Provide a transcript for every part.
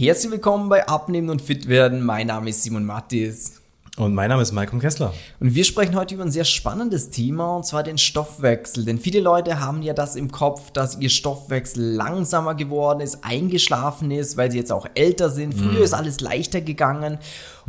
Herzlich willkommen bei Abnehmen und Fit werden. Mein Name ist Simon Mattis. Und mein Name ist Malcolm Kessler. Und wir sprechen heute über ein sehr spannendes Thema, und zwar den Stoffwechsel. Denn viele Leute haben ja das im Kopf, dass ihr Stoffwechsel langsamer geworden ist, eingeschlafen ist, weil sie jetzt auch älter sind. Früher mm. ist alles leichter gegangen.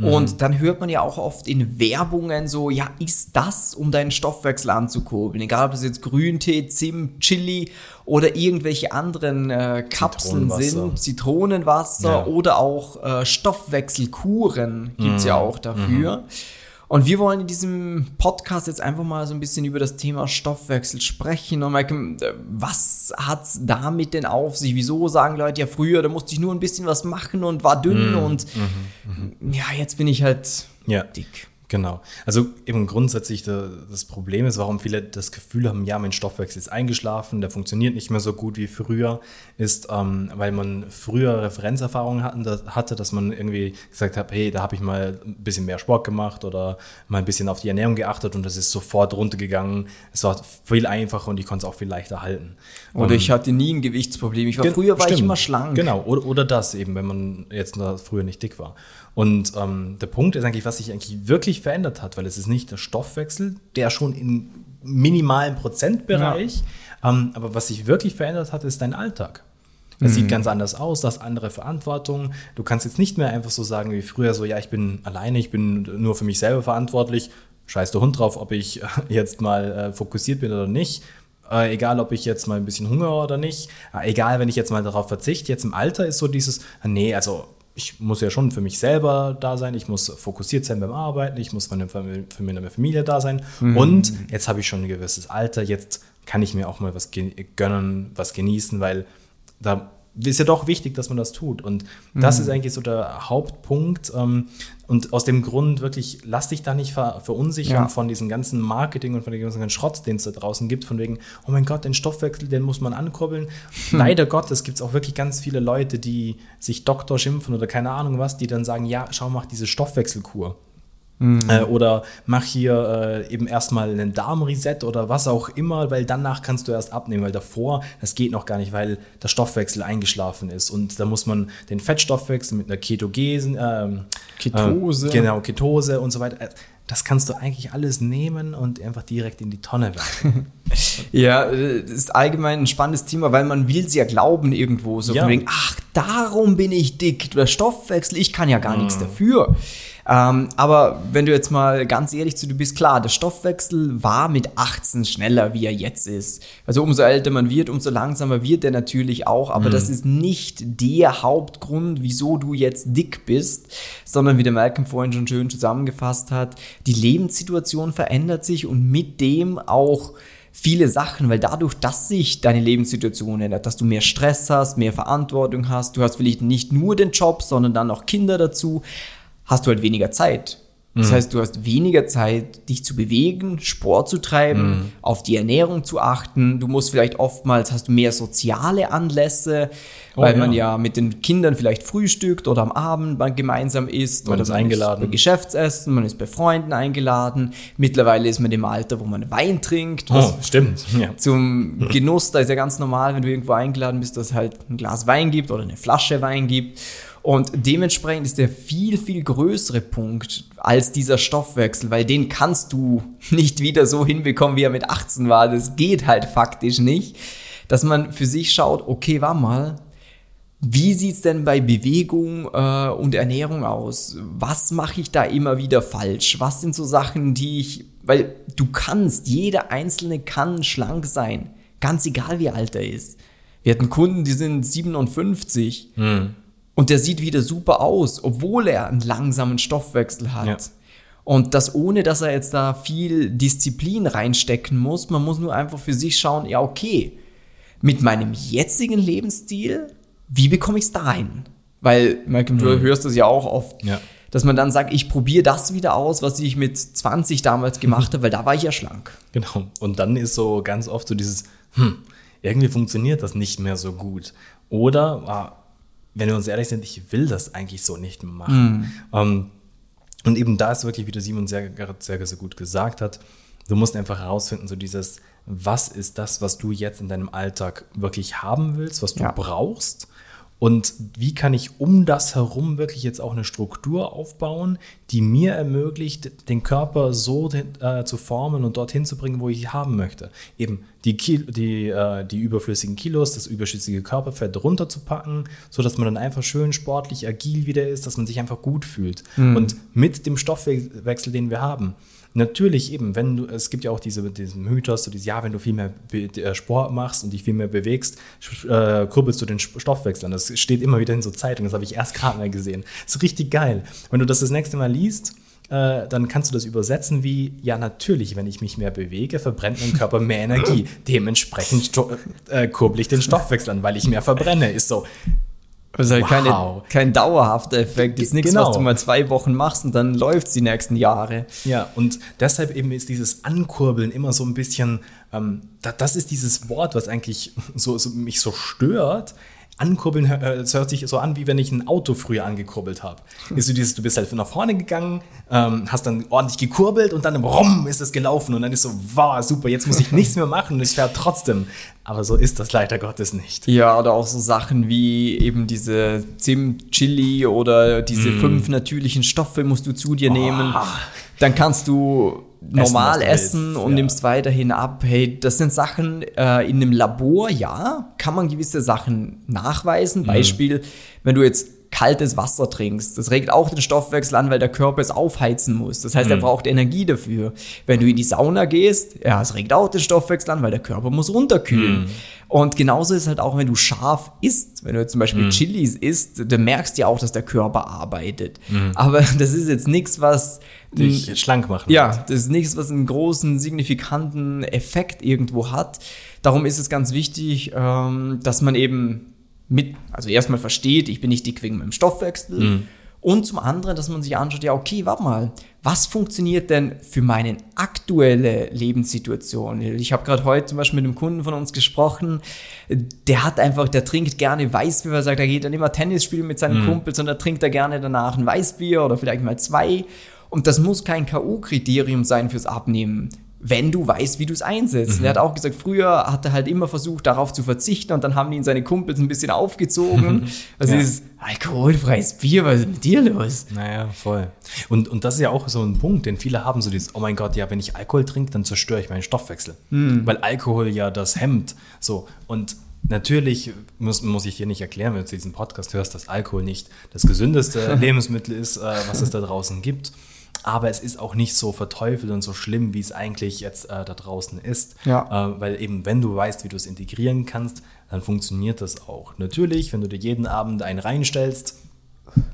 Und dann hört man ja auch oft in Werbungen so, ja, ist das, um deinen Stoffwechsel anzukurbeln? Egal, ob das jetzt Grüntee, Zimt, Chili oder irgendwelche anderen äh, Kapseln sind, Zitronenwasser ja. oder auch äh, Stoffwechselkuren gibt es mm. ja auch dafür. Mm. Und wir wollen in diesem Podcast jetzt einfach mal so ein bisschen über das Thema Stoffwechsel sprechen und merken, äh, was hat es damit denn auf sich? Wieso sagen Leute ja früher, da musste ich nur ein bisschen was machen und war dünn mm, und mm, mm, ja, jetzt bin ich halt ja. dick. Genau. Also eben grundsätzlich das Problem ist, warum viele das Gefühl haben, ja, mein Stoffwechsel ist eingeschlafen, der funktioniert nicht mehr so gut wie früher, ist, ähm, weil man früher Referenzerfahrungen hatte, dass man irgendwie gesagt hat, hey, da habe ich mal ein bisschen mehr Sport gemacht oder mal ein bisschen auf die Ernährung geachtet und das ist sofort runtergegangen. Es war viel einfacher und ich konnte es auch viel leichter halten. Oder um, ich hatte nie ein Gewichtsproblem. Ich war früher war stimmt. ich immer schlank. Genau, oder, oder das eben, wenn man jetzt früher nicht dick war. Und ähm, der Punkt ist eigentlich, was sich eigentlich wirklich verändert hat, weil es ist nicht der Stoffwechsel, der schon im minimalen Prozentbereich, ja. ähm, aber was sich wirklich verändert hat, ist dein Alltag. Es mhm. sieht ganz anders aus, das andere Verantwortung. Du kannst jetzt nicht mehr einfach so sagen wie früher, so ja, ich bin alleine, ich bin nur für mich selber verantwortlich. Scheiß der Hund drauf, ob ich jetzt mal äh, fokussiert bin oder nicht. Äh, egal, ob ich jetzt mal ein bisschen Hunger oder nicht. Äh, egal, wenn ich jetzt mal darauf verzichte. Jetzt im Alter ist so dieses, nee, also ich muss ja schon für mich selber da sein, ich muss fokussiert sein beim Arbeiten, ich muss für meine Familie da sein. Mhm. Und jetzt habe ich schon ein gewisses Alter, jetzt kann ich mir auch mal was gönnen, was genießen, weil da ist ja doch wichtig, dass man das tut. Und das mhm. ist eigentlich so der Hauptpunkt. Ähm, und aus dem Grund wirklich, lass dich da nicht ver verunsichern ja. von diesem ganzen Marketing und von dem ganzen Schrott, den es da draußen gibt, von wegen, oh mein Gott, den Stoffwechsel, den muss man ankurbeln. Hm. Leider Gottes gibt es auch wirklich ganz viele Leute, die sich Doktor schimpfen oder keine Ahnung was, die dann sagen, ja, schau, mach diese Stoffwechselkur. Mhm. Äh, oder mach hier äh, eben erstmal einen Darmreset oder was auch immer, weil danach kannst du erst abnehmen, weil davor, das geht noch gar nicht, weil der Stoffwechsel eingeschlafen ist. Und da muss man den Fettstoffwechsel mit einer Ketogesen, ähm, Ketose. Äh, genau, Ketose und so weiter. Äh, das kannst du eigentlich alles nehmen und einfach direkt in die Tonne werfen. ja, das ist allgemein ein spannendes Thema, weil man will es ja glauben irgendwo. So ja. von wegen, ach, darum bin ich dick. Der Stoffwechsel, ich kann ja gar mhm. nichts dafür. Ähm, aber wenn du jetzt mal ganz ehrlich zu dir bist, klar, der Stoffwechsel war mit 18 schneller, wie er jetzt ist. Also umso älter man wird, umso langsamer wird er natürlich auch, aber mhm. das ist nicht der Hauptgrund, wieso du jetzt dick bist, sondern wie der Malcolm vorhin schon schön zusammengefasst hat, die Lebenssituation verändert sich und mit dem auch viele Sachen, weil dadurch, dass sich deine Lebenssituation ändert, dass du mehr Stress hast, mehr Verantwortung hast, du hast vielleicht nicht nur den Job, sondern dann noch Kinder dazu, hast du halt weniger Zeit. Das mhm. heißt, du hast weniger Zeit, dich zu bewegen, Sport zu treiben, mhm. auf die Ernährung zu achten. Du musst vielleicht oftmals hast du mehr soziale Anlässe, oh, weil ja. man ja mit den Kindern vielleicht frühstückt oder am Abend man gemeinsam isst man oder ist man eingeladen. Ist bei Geschäftsessen, man ist bei Freunden eingeladen. Mittlerweile ist man im Alter, wo man Wein trinkt. Oh, stimmt. Ja. Zum Genuss, da ist ja ganz normal, wenn du irgendwo eingeladen bist, dass es halt ein Glas Wein gibt oder eine Flasche Wein gibt. Und dementsprechend ist der viel, viel größere Punkt als dieser Stoffwechsel, weil den kannst du nicht wieder so hinbekommen, wie er mit 18 war. Das geht halt faktisch nicht. Dass man für sich schaut, okay, war mal, wie sieht's denn bei Bewegung äh, und Ernährung aus? Was mache ich da immer wieder falsch? Was sind so Sachen, die ich, weil du kannst, jeder Einzelne kann schlank sein, ganz egal wie alt er ist. Wir hatten Kunden, die sind 57. Hm. Und der sieht wieder super aus, obwohl er einen langsamen Stoffwechsel hat. Ja. Und das ohne, dass er jetzt da viel Disziplin reinstecken muss. Man muss nur einfach für sich schauen, ja, okay, mit meinem jetzigen Lebensstil, wie bekomme ich es dahin? Weil, Malcolm, du mhm. hörst das ja auch oft, ja. dass man dann sagt, ich probiere das wieder aus, was ich mit 20 damals gemacht habe, weil da war ich ja schlank. Genau. Und dann ist so ganz oft so dieses, hm, irgendwie funktioniert das nicht mehr so gut. Oder, ah, wenn wir uns ehrlich sind, ich will das eigentlich so nicht machen. Mhm. Um, und eben da ist wirklich, wie der Simon sehr, sehr, sehr gut gesagt hat, du musst einfach herausfinden, so dieses, was ist das, was du jetzt in deinem Alltag wirklich haben willst, was du ja. brauchst Und wie kann ich um das herum wirklich jetzt auch eine Struktur aufbauen, die mir ermöglicht, den Körper so äh, zu formen und dorthin zu bringen, wo ich ihn haben möchte. Eben die, Kil die, äh, die überflüssigen Kilos, das überschüssige Körperfett runterzupacken, sodass man dann einfach schön sportlich, agil wieder ist, dass man sich einfach gut fühlt. Mhm. Und mit dem Stoffwechsel, den wir haben, Natürlich eben, wenn du, es gibt ja auch diese, diesen Mythos, so dieses, ja, wenn du viel mehr äh, Sport machst und dich viel mehr bewegst, äh, kurbelst du den Stoffwechsel an. Das steht immer wieder in so Zeitungen, das habe ich erst gerade mal gesehen. Das ist richtig geil. Wenn du das das nächste Mal liest, äh, dann kannst du das übersetzen wie, ja natürlich, wenn ich mich mehr bewege, verbrennt mein Körper mehr Energie. Dementsprechend äh, kurbel ich den Stoffwechsel an, weil ich mehr verbrenne. Ist so, also halt wow. keine, kein dauerhafter Effekt. Ist nichts, genau. was du mal zwei Wochen machst und dann läuft es die nächsten Jahre. Ja, und deshalb eben ist dieses Ankurbeln immer so ein bisschen, ähm, das ist dieses Wort, was eigentlich so, so mich so stört, Ankurbeln, äh, es hört sich so an, wie wenn ich ein Auto früher angekurbelt habe. Ist so dieses, du bist halt nach vorne gegangen, ähm, hast dann ordentlich gekurbelt und dann rum ist es gelaufen und dann ist so, wow, super, jetzt muss ich nichts mehr machen und es fährt trotzdem. Aber so ist das leider Gottes nicht. Ja, oder auch so Sachen wie eben diese Zimt, Chili oder diese mm. fünf natürlichen Stoffe musst du zu dir oh. nehmen. Dann kannst du normal essen, essen und ja. nimmst weiterhin ab. Hey, das sind Sachen äh, in einem Labor, ja, kann man gewisse Sachen nachweisen. Mhm. Beispiel, wenn du jetzt kaltes Wasser trinkst. Das regt auch den Stoffwechsel an, weil der Körper es aufheizen muss. Das heißt, mhm. er braucht Energie dafür. Wenn du in die Sauna gehst, ja, es regt auch den Stoffwechsel an, weil der Körper muss runterkühlen. Mhm. Und genauso ist es halt auch, wenn du scharf isst, wenn du zum Beispiel mhm. Chilis isst, dann merkst du ja auch, dass der Körper arbeitet. Mhm. Aber das ist jetzt nichts, was dich schlank machen. Ja, wird. das ist nichts, was einen großen, signifikanten Effekt irgendwo hat. Darum ist es ganz wichtig, ähm, dass man eben mit, also erstmal versteht, ich bin nicht dick wegen meinem Stoffwechsel. Mhm. Und zum anderen, dass man sich anschaut, ja, okay, warte mal, was funktioniert denn für meine aktuelle Lebenssituation? Ich habe gerade heute zum Beispiel mit einem Kunden von uns gesprochen, der hat einfach, der trinkt gerne Weißbier, weil er sagt, er geht dann immer Tennis spielen mit seinen mhm. Kumpels und da trinkt er gerne danach ein Weißbier oder vielleicht mal zwei. Und das muss kein K.O.-Kriterium sein fürs Abnehmen wenn du weißt, wie du es einsetzt. Mhm. Er hat auch gesagt, früher hat er halt immer versucht, darauf zu verzichten und dann haben ihn seine Kumpels ein bisschen aufgezogen. Also ja. dieses alkoholfreies Bier, was ist mit dir los? Naja, voll. Und, und das ist ja auch so ein Punkt, den viele haben, so dieses, oh mein Gott, ja, wenn ich Alkohol trinke, dann zerstöre ich meinen Stoffwechsel. Mhm. Weil Alkohol ja das hemmt. So, und Natürlich muss, muss ich dir nicht erklären, wenn du diesen Podcast hörst, dass Alkohol nicht das gesündeste Lebensmittel ist, äh, was es da draußen gibt aber es ist auch nicht so verteufelt und so schlimm, wie es eigentlich jetzt äh, da draußen ist. Ja. Äh, weil eben, wenn du weißt, wie du es integrieren kannst, dann funktioniert das auch. Natürlich, wenn du dir jeden Abend einen reinstellst,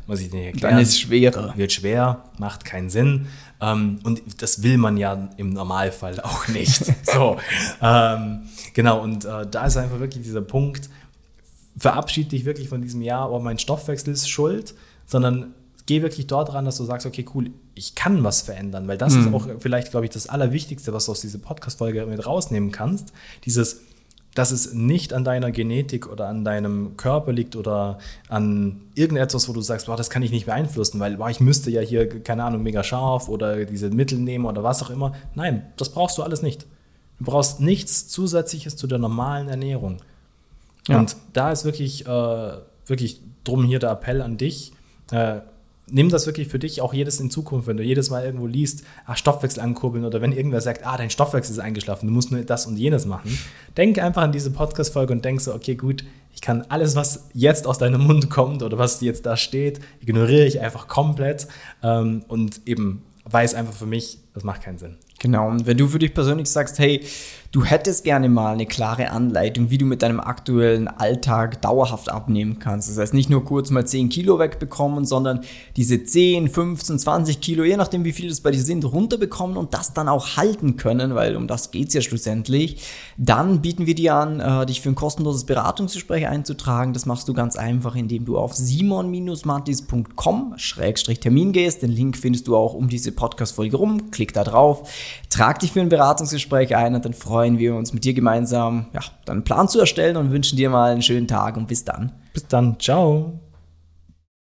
muss ich dir erklären. Dann ist es schwerer. Wird schwer, macht keinen Sinn. Ähm, und das will man ja im Normalfall auch nicht. so, ähm, genau, und äh, da ist einfach wirklich dieser Punkt, verabschiede dich wirklich von diesem Jahr, oh, mein Stoffwechsel ist schuld, sondern geh wirklich dort ran, dass du sagst, okay, cool, ich kann was verändern, weil das mhm. ist auch vielleicht, glaube ich, das Allerwichtigste, was du aus dieser Podcast-Folge mit rausnehmen kannst. Dieses, dass es nicht an deiner Genetik oder an deinem Körper liegt oder an irgendetwas, wo du sagst, boah, das kann ich nicht beeinflussen, weil boah, ich müsste ja hier, keine Ahnung, mega scharf oder diese Mittel nehmen oder was auch immer. Nein, das brauchst du alles nicht. Du brauchst nichts Zusätzliches zu der normalen Ernährung. Ja. Und da ist wirklich, äh, wirklich drum hier der Appell an dich. Äh, nimm das wirklich für dich auch jedes in Zukunft, wenn du jedes Mal irgendwo liest, ach, Stoffwechsel ankurbeln oder wenn irgendwer sagt, ah, dein Stoffwechsel ist eingeschlafen, du musst nur das und jenes machen. Denk einfach an diese Podcast-Folge und denk so, okay, gut, ich kann alles, was jetzt aus deinem Mund kommt oder was jetzt da steht, ignoriere ich einfach komplett ähm, und eben weiß einfach für mich, das macht keinen Sinn. Genau, und wenn du für dich persönlich sagst, hey, du hättest gerne mal eine klare Anleitung, wie du mit deinem aktuellen Alltag dauerhaft abnehmen kannst. Das heißt, nicht nur kurz mal 10 Kilo wegbekommen, sondern diese 10, 15, 20 Kilo, je nachdem wie viel es bei dir sind, runterbekommen und das dann auch halten können, weil um das geht es ja schlussendlich. Dann bieten wir dir an, äh, dich für ein kostenloses Beratungsgespräch einzutragen. Das machst du ganz einfach, indem du auf simon-matis.com-termin gehst. Den Link findest du auch um diese Podcast-Folge rum. Klick da drauf, trag dich für ein Beratungsgespräch ein und dann freuen freuen wir uns mit dir gemeinsam, ja, dann einen Plan zu erstellen und wünschen dir mal einen schönen Tag und bis dann. Bis dann, ciao.